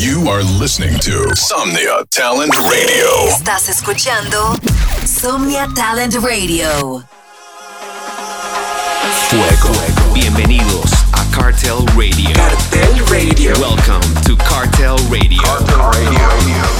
You are listening to Somnia Talent Radio. Estás escuchando Somnia Talent Radio. Fuego. Bienvenidos a Cartel Radio. Cartel Radio. Welcome to Cartel Radio. Cartel Radio.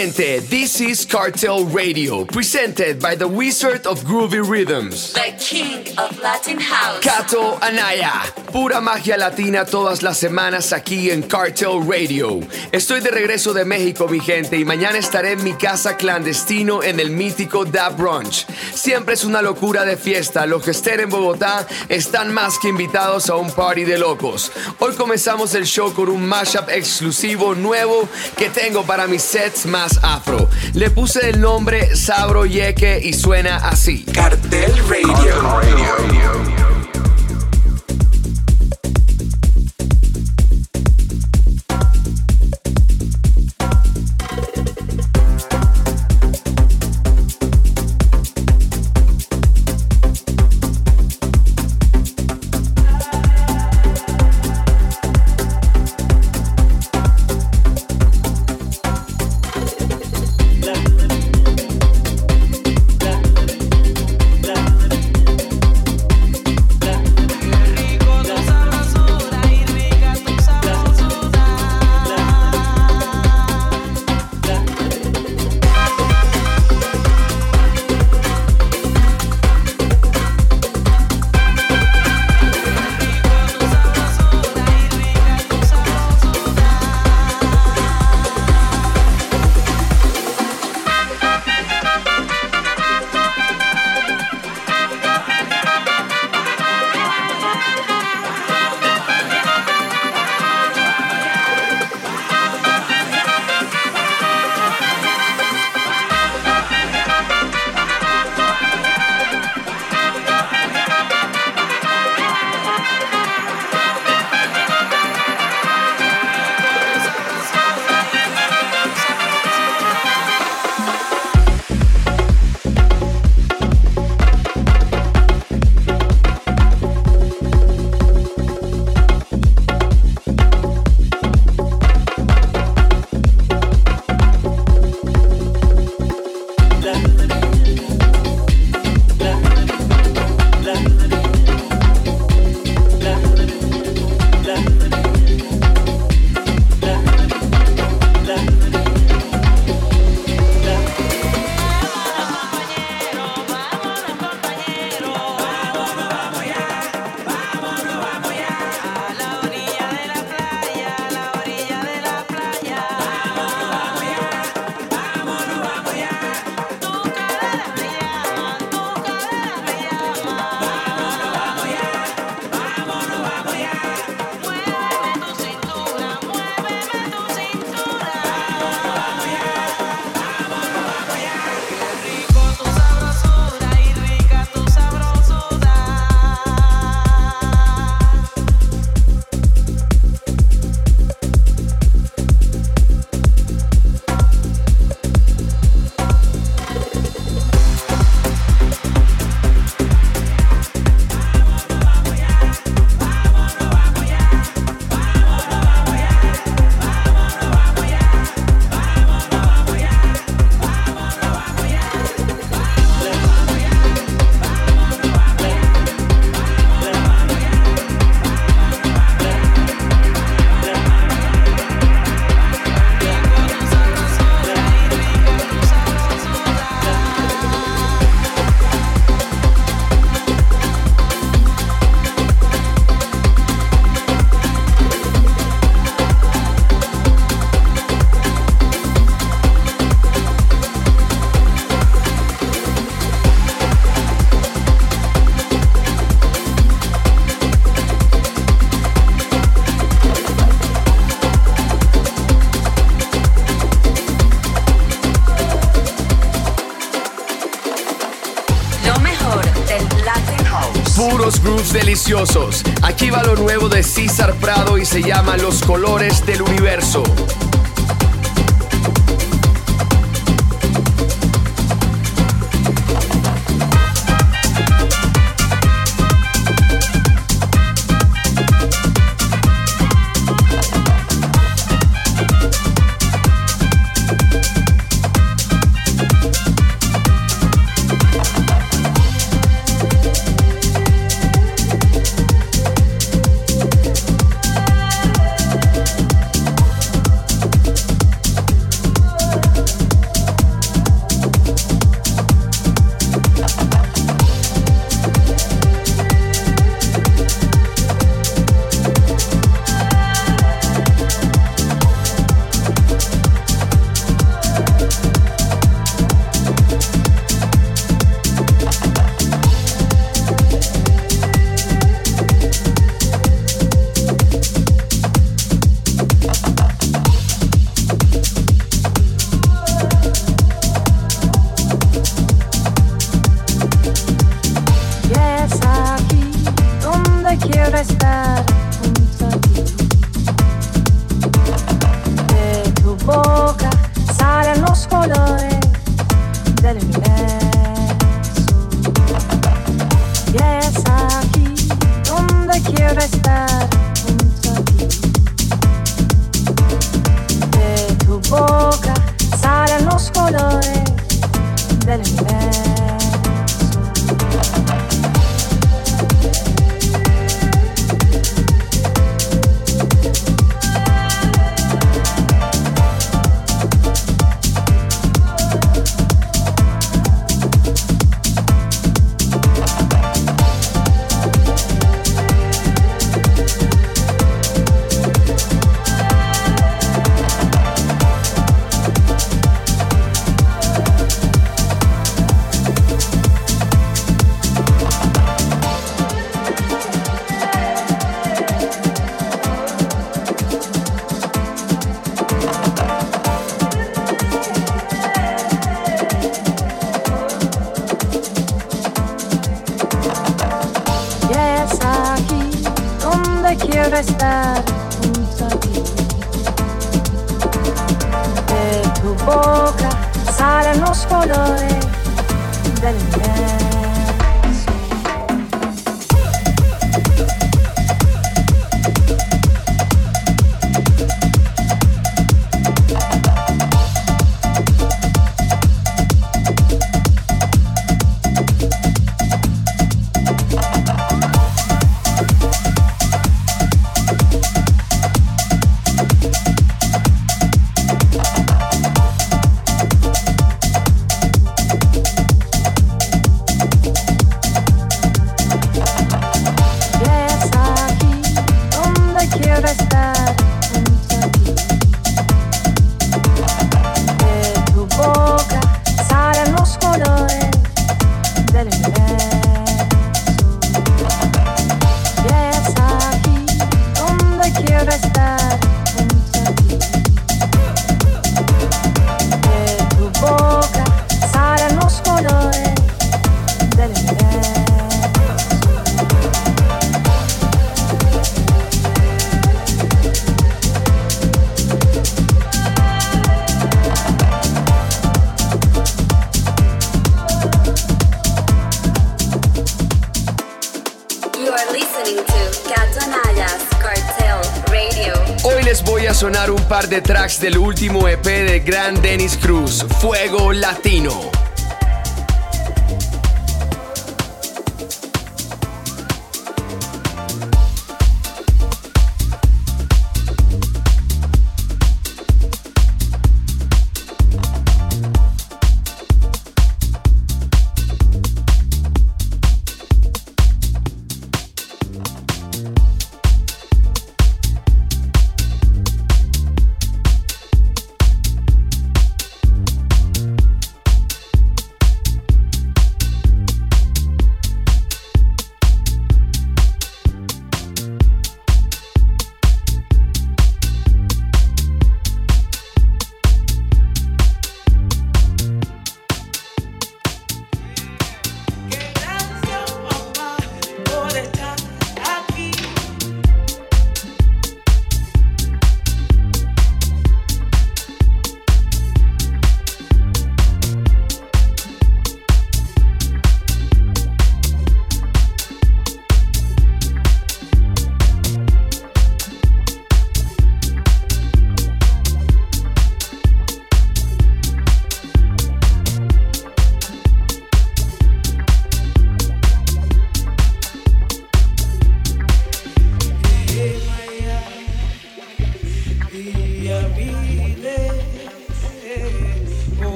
Gente, this is Cartel Radio, presented by the Wizard of Groovy Rhythms. The King of Latin House. Kato Anaya, pura magia latina todas las semanas aquí en Cartel Radio. Estoy de regreso de México, mi gente, y mañana estaré en mi casa clandestino en el mítico Da Brunch. Siempre es una locura de fiesta. Los que estén en Bogotá están más que invitados a un party de locos. Hoy comenzamos el show con un mashup exclusivo nuevo que tengo para mis sets más afro. Le puse el nombre Sabro Yeque y suena así. Cartel Radio. Radio. Aquí va lo nuevo de César Prado y se llama Los colores del universo. De tracks del último EP de Gran Dennis Cruz, Fuego Latino.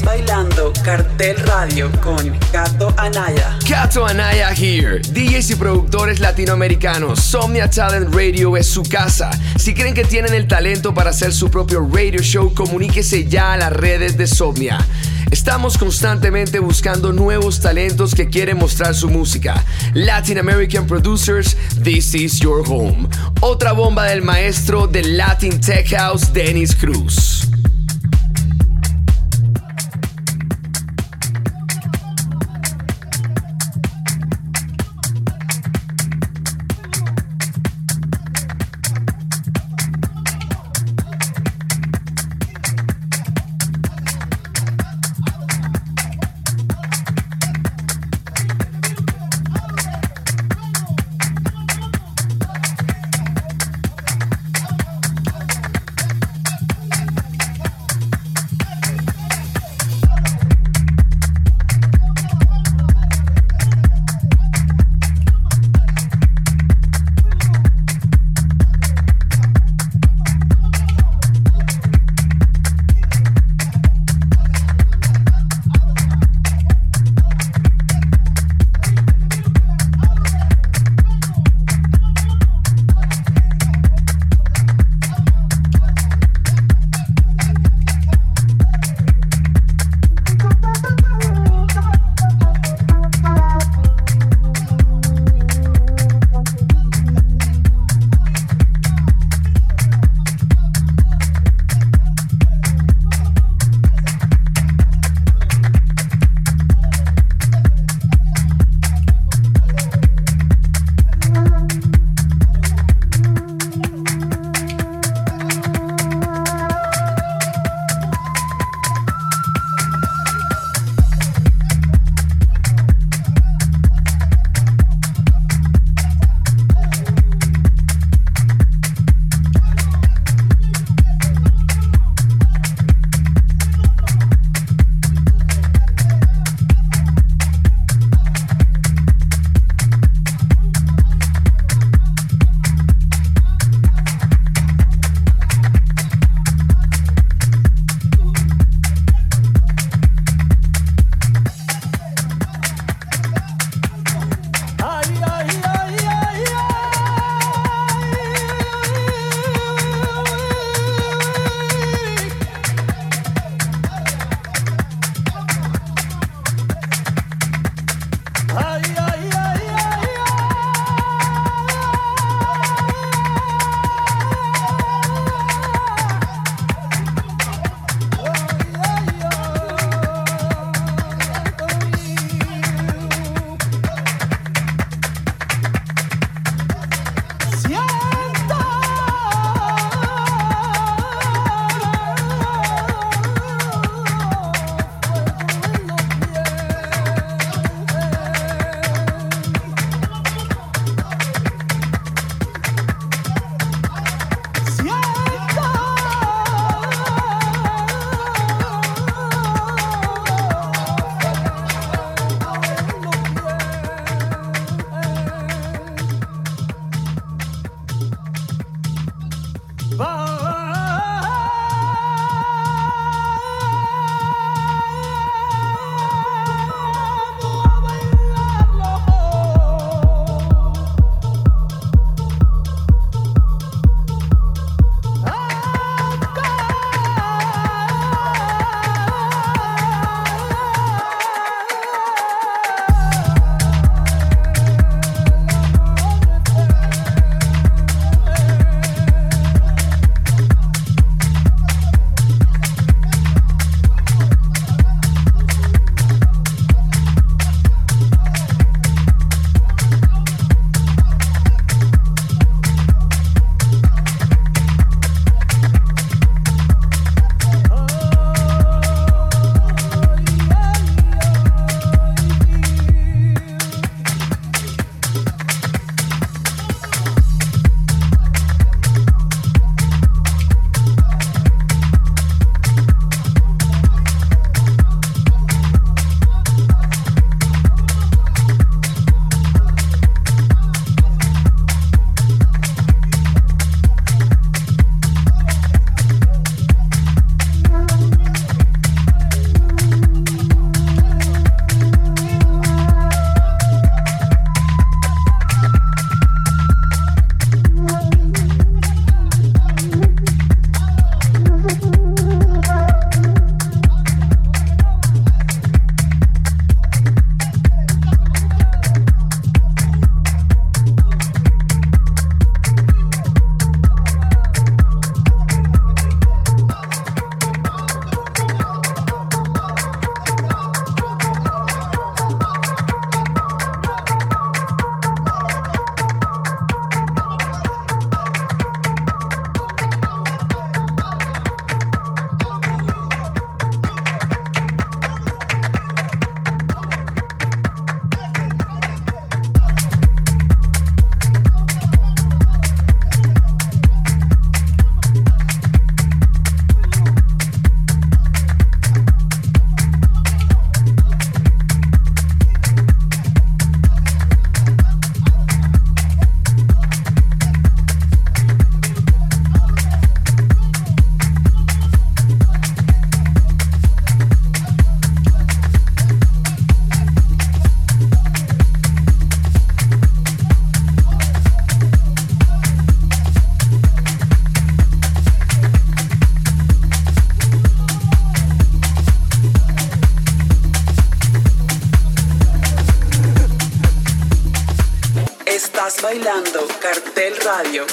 Bailando Cartel Radio con Gato Anaya. Kato Anaya here. DJs y productores latinoamericanos. Somnia Talent Radio es su casa. Si creen que tienen el talento para hacer su propio radio show, comuníquese ya a las redes de Somnia. Estamos constantemente buscando nuevos talentos que quieren mostrar su música. Latin American Producers, this is your home. Otra bomba del maestro del Latin Tech House, Dennis Cruz.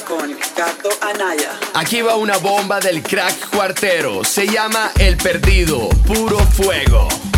Con Anaya. Aquí va una bomba del crack cuartero. Se llama El Perdido, puro fuego.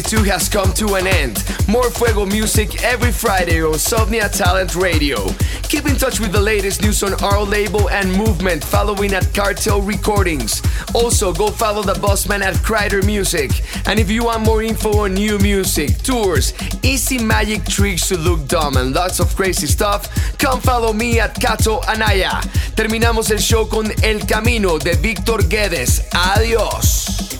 62 has come to an end. More Fuego music every Friday on Sovnia Talent Radio. Keep in touch with the latest news on our label and movement following at Cartel Recordings. Also, go follow the bossman at Crider Music. And if you want more info on new music, tours, easy magic tricks to look dumb, and lots of crazy stuff, come follow me at Kato Anaya. Terminamos el show con El Camino de Víctor Guedes. Adiós.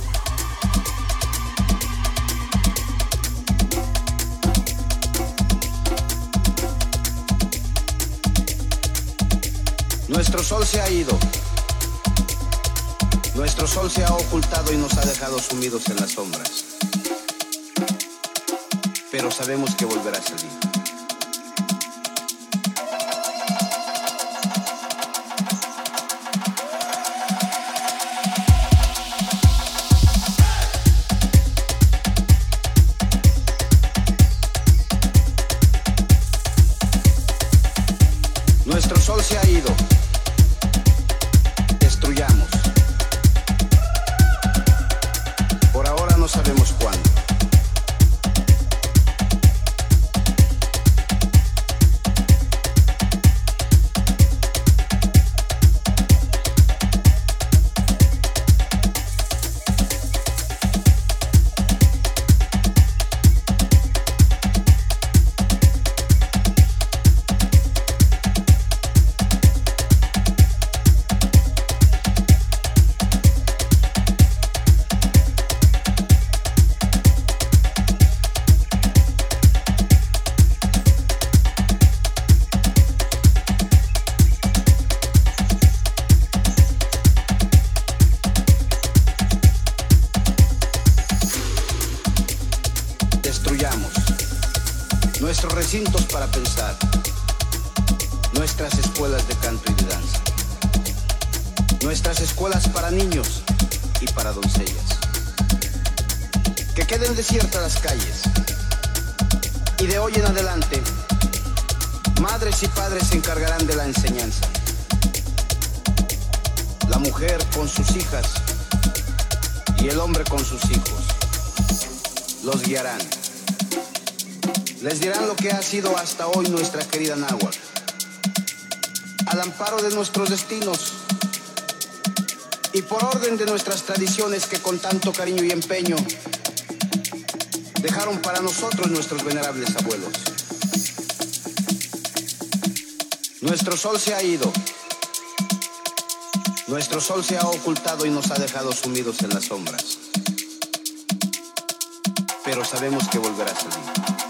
Nuestro sol se ha ido. Nuestro sol se ha ocultado y nos ha dejado sumidos en las sombras. Pero sabemos que volverá a salir. Nuestro sol se ha ido. destruya Destruyamos nuestros recintos para pensar, nuestras escuelas de canto y de danza, nuestras escuelas para niños y para doncellas. Que queden desiertas las calles y de hoy en adelante, madres y padres se encargarán de la enseñanza. La mujer con sus hijas y el hombre con sus hijos los guiarán. Les dirán lo que ha sido hasta hoy nuestra querida Náhuatl. Al amparo de nuestros destinos y por orden de nuestras tradiciones que con tanto cariño y empeño dejaron para nosotros nuestros venerables abuelos. Nuestro sol se ha ido. Nuestro sol se ha ocultado y nos ha dejado sumidos en las sombras. Pero sabemos que volverá a salir.